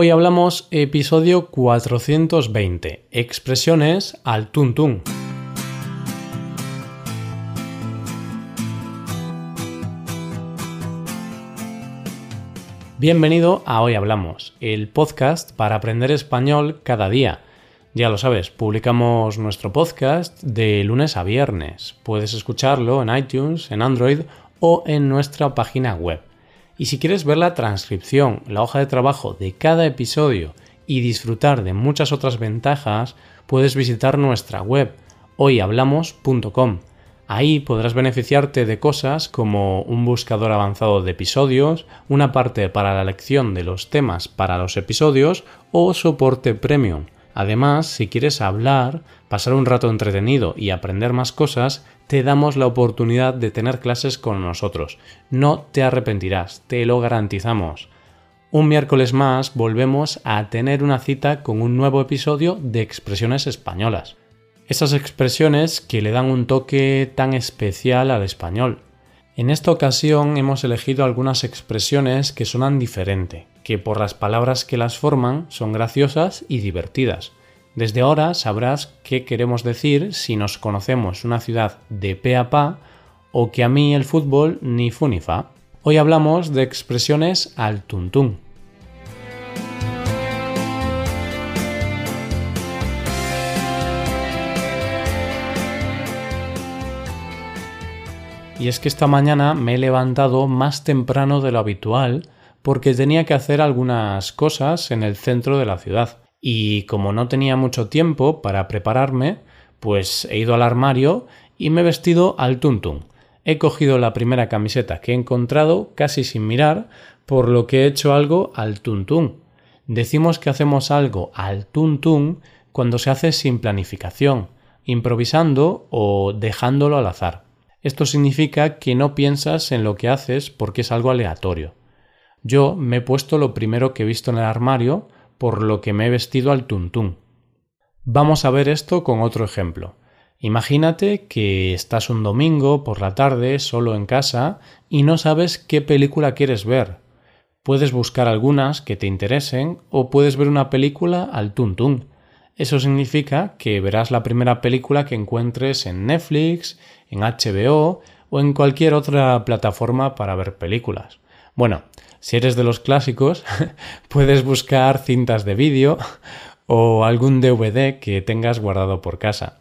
Hoy hablamos episodio 420, expresiones al tuntún. Bienvenido a Hoy Hablamos, el podcast para aprender español cada día. Ya lo sabes, publicamos nuestro podcast de lunes a viernes. Puedes escucharlo en iTunes, en Android o en nuestra página web. Y si quieres ver la transcripción, la hoja de trabajo de cada episodio y disfrutar de muchas otras ventajas, puedes visitar nuestra web hoyhablamos.com. Ahí podrás beneficiarte de cosas como un buscador avanzado de episodios, una parte para la lección de los temas para los episodios o soporte premium. Además, si quieres hablar, pasar un rato entretenido y aprender más cosas, te damos la oportunidad de tener clases con nosotros. No te arrepentirás, te lo garantizamos. Un miércoles más volvemos a tener una cita con un nuevo episodio de Expresiones Españolas. Esas expresiones que le dan un toque tan especial al español. En esta ocasión hemos elegido algunas expresiones que suenan diferente, que por las palabras que las forman son graciosas y divertidas. Desde ahora sabrás qué queremos decir si nos conocemos una ciudad de pe a pa o que a mí el fútbol ni fu ni fa. Hoy hablamos de expresiones al tuntún. Y es que esta mañana me he levantado más temprano de lo habitual porque tenía que hacer algunas cosas en el centro de la ciudad. Y como no tenía mucho tiempo para prepararme, pues he ido al armario y me he vestido al tuntún. He cogido la primera camiseta que he encontrado casi sin mirar, por lo que he hecho algo al tuntún. Decimos que hacemos algo al tuntún cuando se hace sin planificación, improvisando o dejándolo al azar. Esto significa que no piensas en lo que haces porque es algo aleatorio. Yo me he puesto lo primero que he visto en el armario, por lo que me he vestido al tuntún. Vamos a ver esto con otro ejemplo. Imagínate que estás un domingo por la tarde solo en casa y no sabes qué película quieres ver. Puedes buscar algunas que te interesen o puedes ver una película al tuntún. Eso significa que verás la primera película que encuentres en Netflix, en HBO o en cualquier otra plataforma para ver películas. Bueno, si eres de los clásicos, puedes buscar cintas de vídeo o algún DVD que tengas guardado por casa.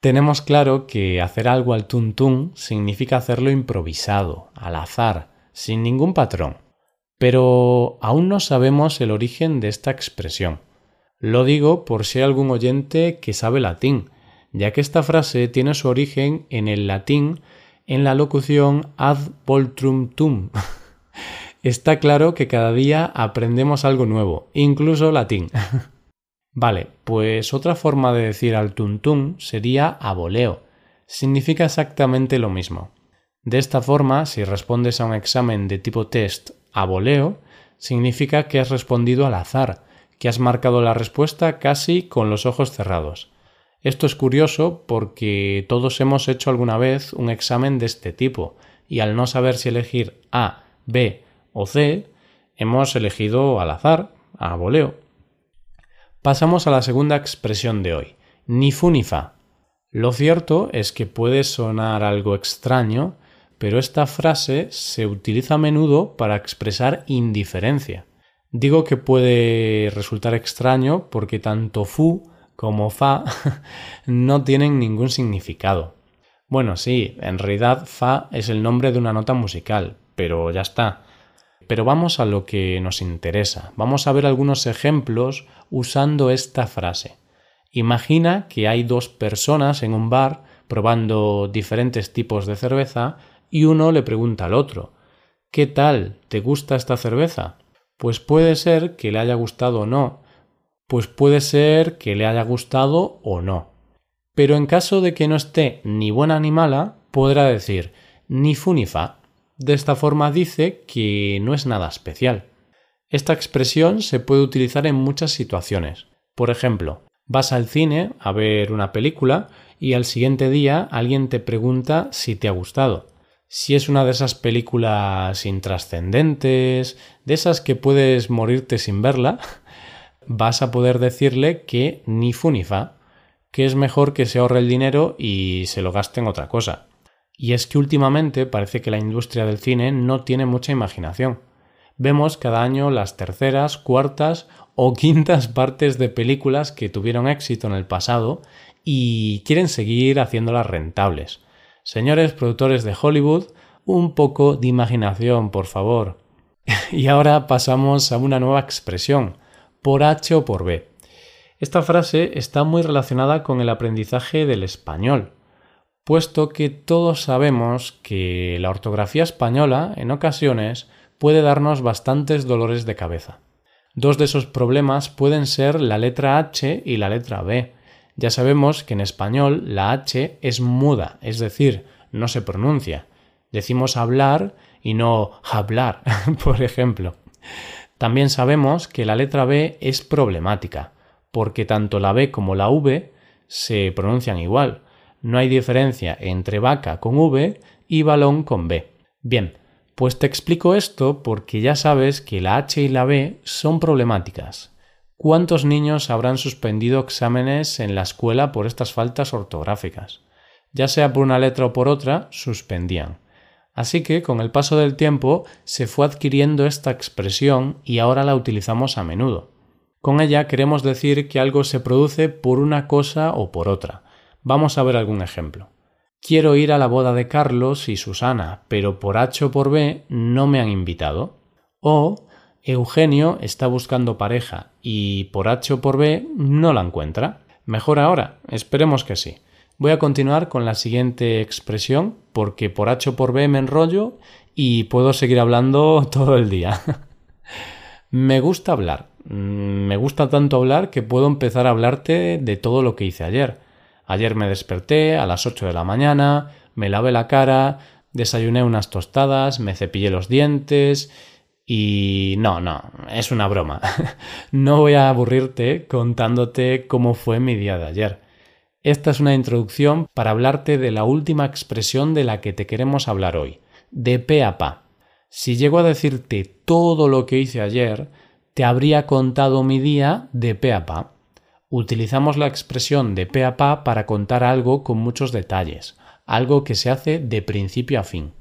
Tenemos claro que hacer algo al tuntún significa hacerlo improvisado, al azar, sin ningún patrón. Pero aún no sabemos el origen de esta expresión. Lo digo por si hay algún oyente que sabe latín, ya que esta frase tiene su origen en el latín en la locución ad poltrum tum, Está claro que cada día aprendemos algo nuevo, incluso latín. vale, pues otra forma de decir al tuntún sería aboleo. Significa exactamente lo mismo. De esta forma, si respondes a un examen de tipo test a voleo, significa que has respondido al azar, que has marcado la respuesta casi con los ojos cerrados. Esto es curioso porque todos hemos hecho alguna vez un examen de este tipo, y al no saber si elegir A, B o C, hemos elegido al azar, a voleo. Pasamos a la segunda expresión de hoy, ni fu ni fa. Lo cierto es que puede sonar algo extraño, pero esta frase se utiliza a menudo para expresar indiferencia. Digo que puede resultar extraño porque tanto fu como fa no tienen ningún significado. Bueno, sí, en realidad fa es el nombre de una nota musical, pero ya está. Pero vamos a lo que nos interesa. Vamos a ver algunos ejemplos usando esta frase. Imagina que hay dos personas en un bar probando diferentes tipos de cerveza y uno le pregunta al otro ¿Qué tal? ¿Te gusta esta cerveza? Pues puede ser que le haya gustado o no, pues puede ser que le haya gustado o no. Pero en caso de que no esté ni buena ni mala, podrá decir ni fu ni fa. De esta forma dice que no es nada especial. Esta expresión se puede utilizar en muchas situaciones. Por ejemplo, vas al cine a ver una película y al siguiente día alguien te pregunta si te ha gustado. Si es una de esas películas intrascendentes, de esas que puedes morirte sin verla, vas a poder decirle que ni fu ni fa, que es mejor que se ahorre el dinero y se lo gaste en otra cosa. Y es que últimamente parece que la industria del cine no tiene mucha imaginación. Vemos cada año las terceras, cuartas o quintas partes de películas que tuvieron éxito en el pasado y quieren seguir haciéndolas rentables. Señores productores de Hollywood, un poco de imaginación, por favor. y ahora pasamos a una nueva expresión, por H o por B. Esta frase está muy relacionada con el aprendizaje del español, puesto que todos sabemos que la ortografía española en ocasiones puede darnos bastantes dolores de cabeza. Dos de esos problemas pueden ser la letra H y la letra B. Ya sabemos que en español la H es muda, es decir, no se pronuncia. Decimos hablar y no hablar, por ejemplo. También sabemos que la letra B es problemática, porque tanto la B como la V se pronuncian igual. No hay diferencia entre vaca con V y balón con B. Bien, pues te explico esto porque ya sabes que la H y la B son problemáticas. ¿Cuántos niños habrán suspendido exámenes en la escuela por estas faltas ortográficas? Ya sea por una letra o por otra, suspendían. Así que con el paso del tiempo se fue adquiriendo esta expresión y ahora la utilizamos a menudo. Con ella queremos decir que algo se produce por una cosa o por otra. Vamos a ver algún ejemplo. Quiero ir a la boda de Carlos y Susana, pero por H o por B no me han invitado. O Eugenio está buscando pareja y por H o por B no la encuentra. Mejor ahora, esperemos que sí. Voy a continuar con la siguiente expresión porque por H o por B me enrollo y puedo seguir hablando todo el día. me gusta hablar. Mm, me gusta tanto hablar que puedo empezar a hablarte de todo lo que hice ayer. Ayer me desperté a las 8 de la mañana, me lavé la cara, desayuné unas tostadas, me cepillé los dientes y no, no, es una broma. no voy a aburrirte contándote cómo fue mi día de ayer. Esta es una introducción para hablarte de la última expresión de la que te queremos hablar hoy, de pe a pa. Si llego a decirte todo lo que hice ayer, te habría contado mi día de pe a pa. Utilizamos la expresión de pe a pa para contar algo con muchos detalles, algo que se hace de principio a fin.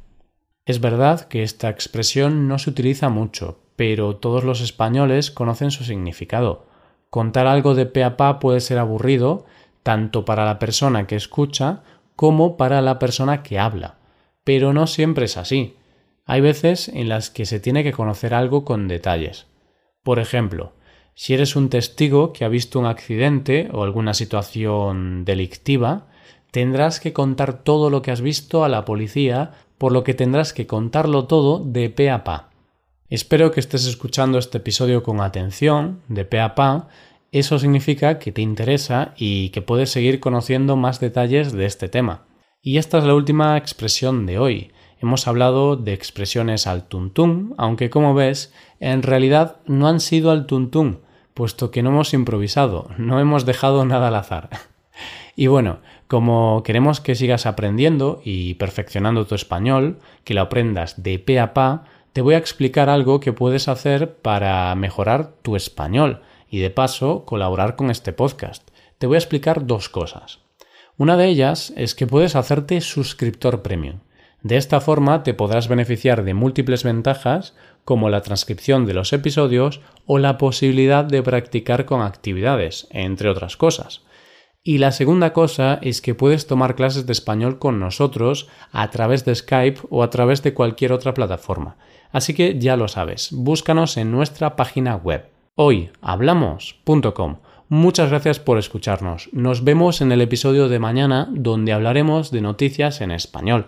Es verdad que esta expresión no se utiliza mucho, pero todos los españoles conocen su significado. Contar algo de pe a pa puede ser aburrido, tanto para la persona que escucha como para la persona que habla. Pero no siempre es así. Hay veces en las que se tiene que conocer algo con detalles. Por ejemplo, si eres un testigo que ha visto un accidente o alguna situación delictiva, tendrás que contar todo lo que has visto a la policía, por lo que tendrás que contarlo todo de pe a pa. Espero que estés escuchando este episodio con atención, de pe a pa. Eso significa que te interesa y que puedes seguir conociendo más detalles de este tema. Y esta es la última expresión de hoy. Hemos hablado de expresiones al tuntún, aunque como ves, en realidad no han sido al tuntún, puesto que no hemos improvisado, no hemos dejado nada al azar. y bueno, como queremos que sigas aprendiendo y perfeccionando tu español, que lo aprendas de pe a pa, te voy a explicar algo que puedes hacer para mejorar tu español y de paso colaborar con este podcast. Te voy a explicar dos cosas. Una de ellas es que puedes hacerte suscriptor premium. De esta forma te podrás beneficiar de múltiples ventajas como la transcripción de los episodios o la posibilidad de practicar con actividades, entre otras cosas. Y la segunda cosa es que puedes tomar clases de español con nosotros a través de Skype o a través de cualquier otra plataforma. Así que ya lo sabes, búscanos en nuestra página web hoyhablamos.com. Muchas gracias por escucharnos. Nos vemos en el episodio de mañana donde hablaremos de noticias en español.